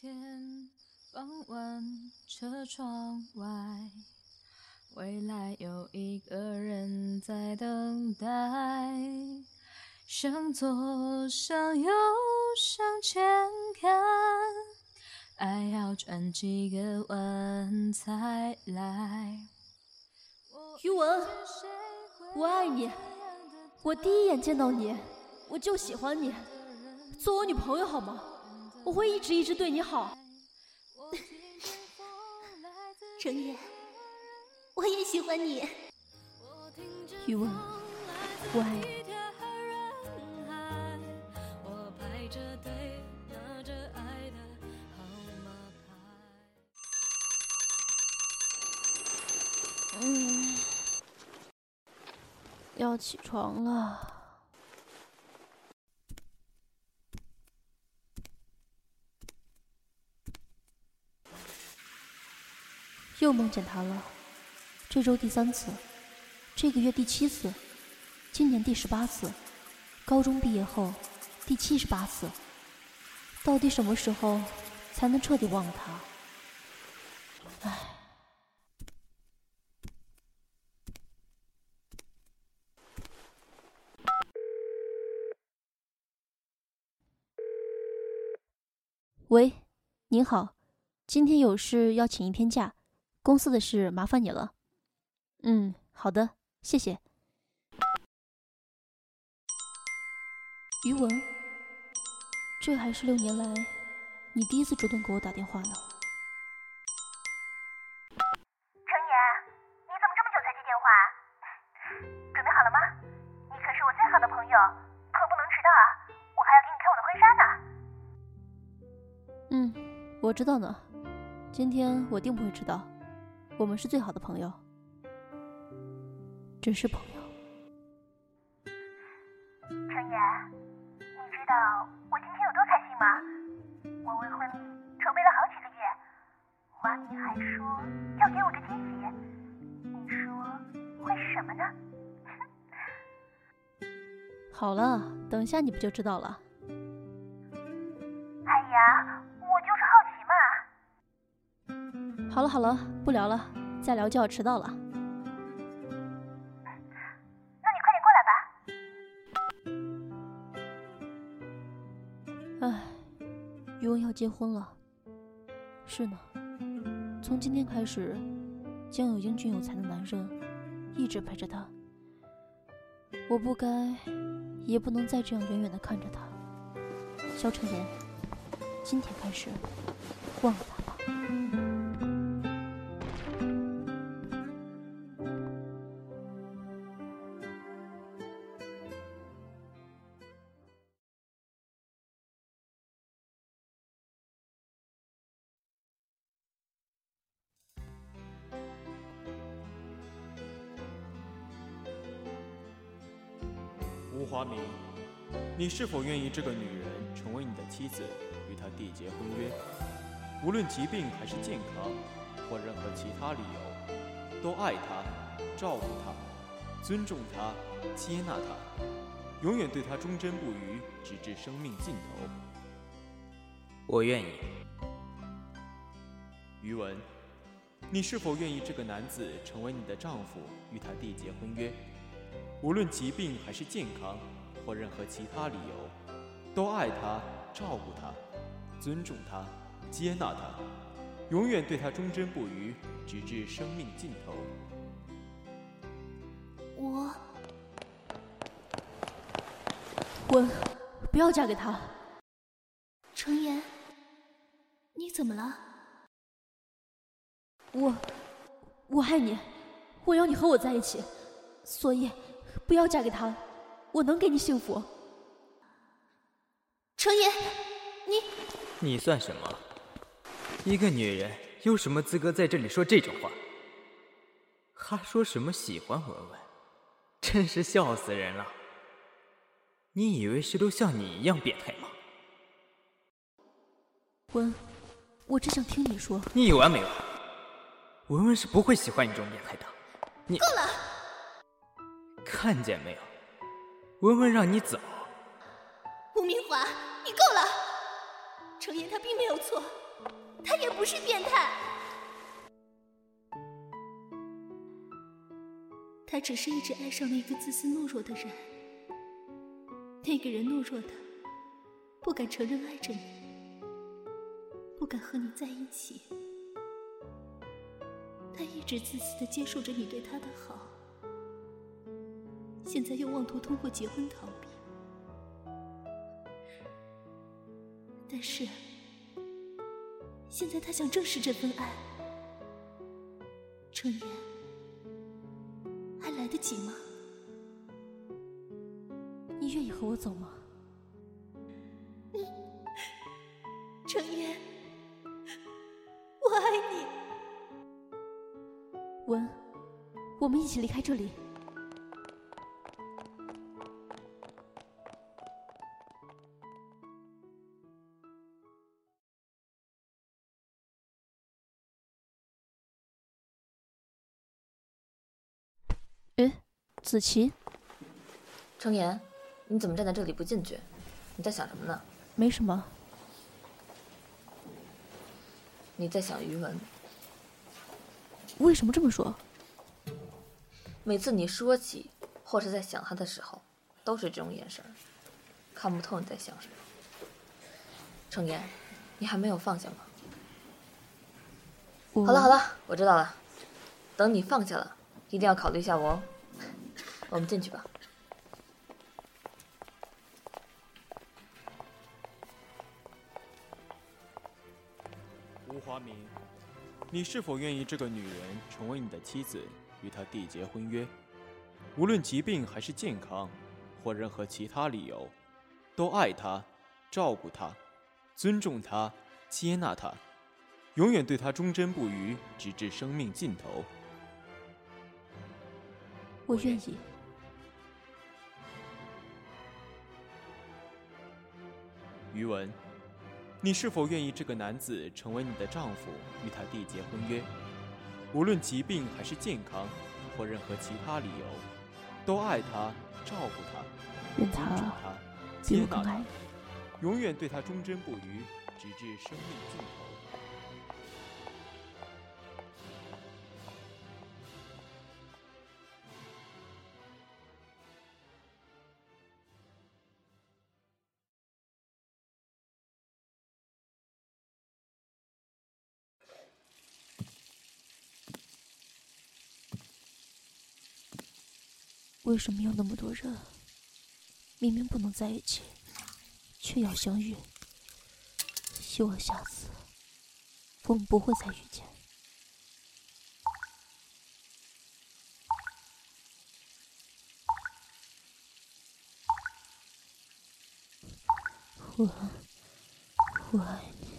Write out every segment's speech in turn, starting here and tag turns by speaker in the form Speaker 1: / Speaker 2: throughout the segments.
Speaker 1: 天傍晚，车窗外，未来有一个人在等待。向左，向右，向前看，爱要转几个弯才来。
Speaker 2: 于文，我爱你，我第一眼见到你，我就喜欢你，做我女朋友好吗？我会一直一直对你好。
Speaker 3: 程野，我也喜欢你。
Speaker 2: 于文，我爱你。嗯，要起床了。又梦见他了，这周第三次，这个月第七次，今年第十八次，高中毕业后第七十八次。到底什么时候才能彻底忘了他？唉。喂，您好，今天有事要请一天假。公司的事麻烦你了。嗯，好的，谢谢。于文，这还是六年来你第一次主动给我打电话呢。
Speaker 4: 程野，你怎么这么久才接电话？准备好了吗？你可是我最好的朋友，可不能迟到啊！我还要给你看我的婚纱呢。
Speaker 2: 嗯，我知道呢。今天我定不会迟到。我们是最好的朋友，只是朋友。
Speaker 4: 程野，你知道我今天有多开心吗？我为婚礼筹备了好几个月，华明还说要给我个惊喜，你说会是什么呢？
Speaker 2: 好了，等一下你不就知道了。
Speaker 4: 好
Speaker 2: 了好了，不聊了，再聊就要迟到了。
Speaker 4: 那你快点
Speaker 2: 过来吧。唉，余文要结婚了。是呢，从今天开始，将有英俊有才的男人一直陪着她。我不该，也不能再这样远远的看着他。肖晨言，今天开始，忘了他
Speaker 5: 吴华明，你是否愿意这个女人成为你的妻子，与她缔结婚约？无论疾病还是健康，或任何其他理由，都爱她，照顾她，尊重她，接纳她，永远对她忠贞不渝，直至生命尽头。
Speaker 6: 我愿意。
Speaker 5: 余文，你是否愿意这个男子成为你的丈夫，与他缔结婚约？无论疾病还是健康，或任何其他理由，都爱他、照顾他、尊重他、接纳他，永远对他忠贞不渝，直至生命尽头。
Speaker 3: 我，
Speaker 2: 滚！不要嫁给他。
Speaker 3: 程言，你怎么了？
Speaker 2: 我，我爱你，我要你和我在一起，所以。不要嫁给他，我能给你幸福。
Speaker 3: 程野，你
Speaker 6: 你算什么？一个女人有什么资格在这里说这种话？还说什么喜欢文文，真是笑死人了。你以为谁都像你一样变态吗？
Speaker 2: 文，我只想听你说。
Speaker 6: 你有完没完？文文是不会喜欢你这种变态的。你
Speaker 3: 够了。
Speaker 6: 看见没有，文文让你走。
Speaker 3: 吴明华，你够了。程岩他并没有错，他也不是变态，他只是一直爱上了一个自私懦弱的人。那个人懦弱的，不敢承认爱着你，不敢和你在一起。他一直自私的接受着你对他的好，现在又妄图通过结婚逃避。但是，现在他想正视这份爱，程言，还来得及吗？
Speaker 2: 你愿意和我走吗？
Speaker 3: 程言，我爱你。
Speaker 2: 文，我们一起离开这里。子琪，
Speaker 7: 程岩，你怎么站在这里不进去？你在想什么呢？
Speaker 2: 没什么。
Speaker 7: 你在想于文。
Speaker 2: 为什么这么说？
Speaker 7: 每次你说起或是在想他的时候，都是这种眼神看不透你在想什么。程岩，你还没有放下吗？好了好了，我知道了。等你放下了，一定要考虑一下我哦。我们进去吧。
Speaker 5: 吴华明，你是否愿意这个女人成为你的妻子，与她缔结婚约？无论疾病还是健康，或任何其他理由，都爱她，照顾她，尊重她，接纳她，永远对她忠贞不渝，直至生命尽头。
Speaker 2: 我愿意。
Speaker 5: 于文，你是否愿意这个男子成为你的丈夫，与他缔结婚约？无论疾病还是健康，或任何其他理由，都爱他，照顾他，
Speaker 2: 愿
Speaker 5: 尊重
Speaker 2: 他
Speaker 5: 接纳他永远对他忠贞不渝，直至生命尽头。
Speaker 2: 为什么有那么多人，明明不能在一起，却要相遇？希望下次我们不会再遇见。我，我爱你。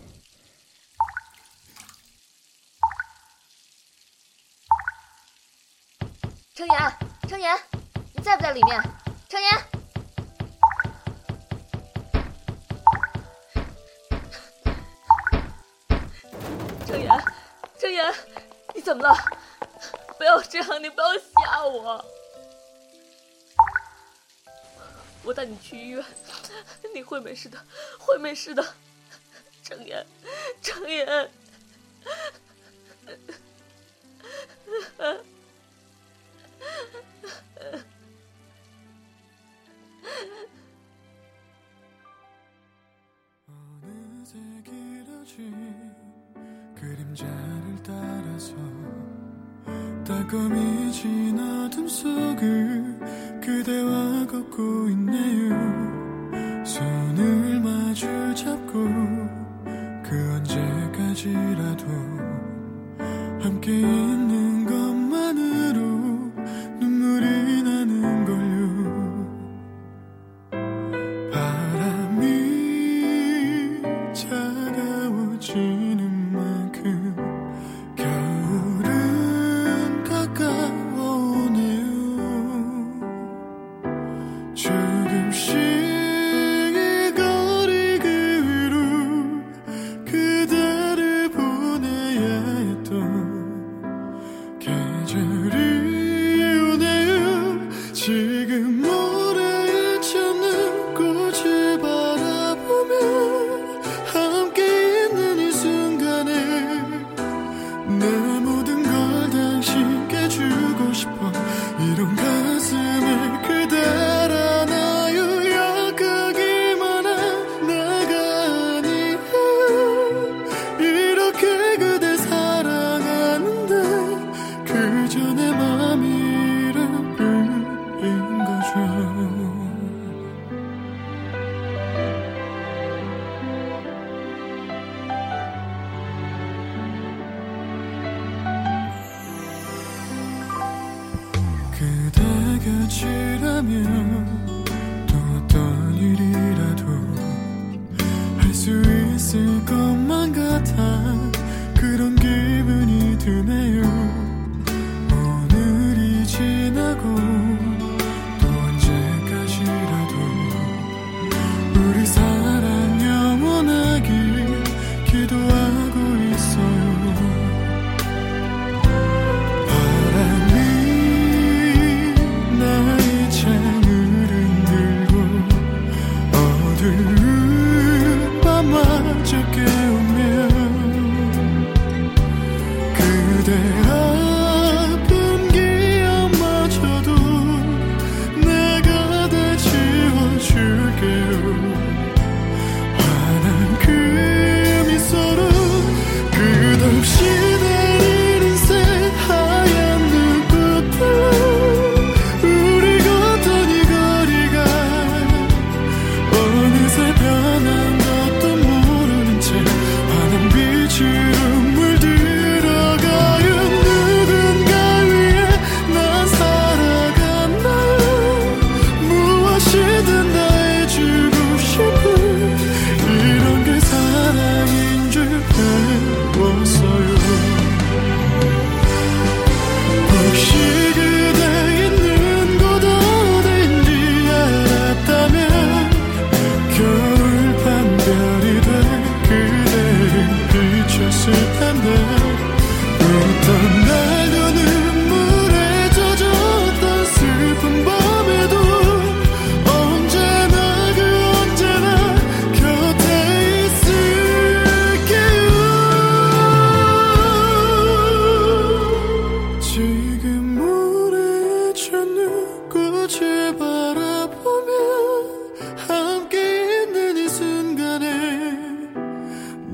Speaker 7: 程岩，程岩，在不在里面？程岩，程岩，程岩，你怎么了？不要这样，你不要吓我。我带你去医院，你会没事的，会没事的。程岩，程岩。
Speaker 8: 그림자를 따라서 따끔해진 어둠 속을 그대와 걷고 있네요. 손을 마주 잡고 그 언제까지라도 함께 조금씩 camión.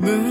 Speaker 8: moon.